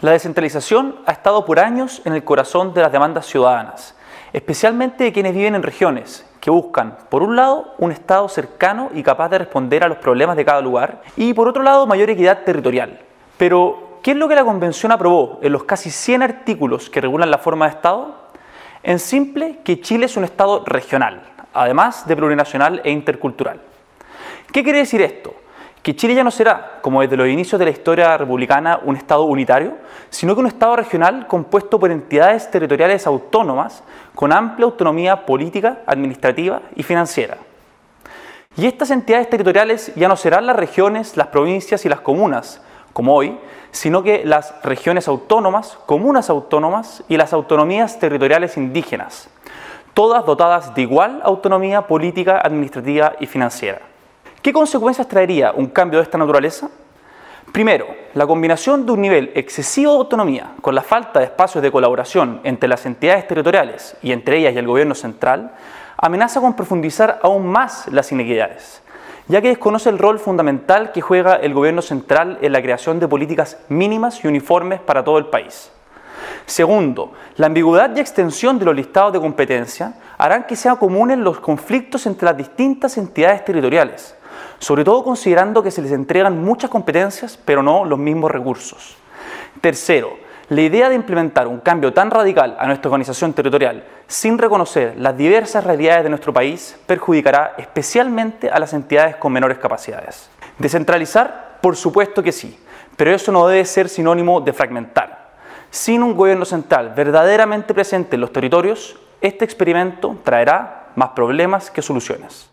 La descentralización ha estado por años en el corazón de las demandas ciudadanas, especialmente de quienes viven en regiones que buscan, por un lado, un Estado cercano y capaz de responder a los problemas de cada lugar, y por otro lado, mayor equidad territorial. Pero, ¿qué es lo que la Convención aprobó en los casi 100 artículos que regulan la forma de Estado? En simple, que Chile es un Estado regional, además de plurinacional e intercultural. ¿Qué quiere decir esto? Que Chile ya no será, como desde los inicios de la historia republicana, un Estado unitario, sino que un Estado regional compuesto por entidades territoriales autónomas con amplia autonomía política, administrativa y financiera. Y estas entidades territoriales ya no serán las regiones, las provincias y las comunas, como hoy, sino que las regiones autónomas, comunas autónomas y las autonomías territoriales indígenas, todas dotadas de igual autonomía política, administrativa y financiera. ¿Qué consecuencias traería un cambio de esta naturaleza? Primero, la combinación de un nivel excesivo de autonomía con la falta de espacios de colaboración entre las entidades territoriales y entre ellas y el gobierno central amenaza con profundizar aún más las inequidades, ya que desconoce el rol fundamental que juega el gobierno central en la creación de políticas mínimas y uniformes para todo el país. Segundo, la ambigüedad y extensión de los listados de competencia harán que sean comunes los conflictos entre las distintas entidades territoriales, sobre todo considerando que se les entregan muchas competencias, pero no los mismos recursos. Tercero, la idea de implementar un cambio tan radical a nuestra organización territorial sin reconocer las diversas realidades de nuestro país perjudicará especialmente a las entidades con menores capacidades. Descentralizar, por supuesto que sí, pero eso no debe ser sinónimo de fragmentar. Sin un gobierno central verdaderamente presente en los territorios, este experimento traerá más problemas que soluciones.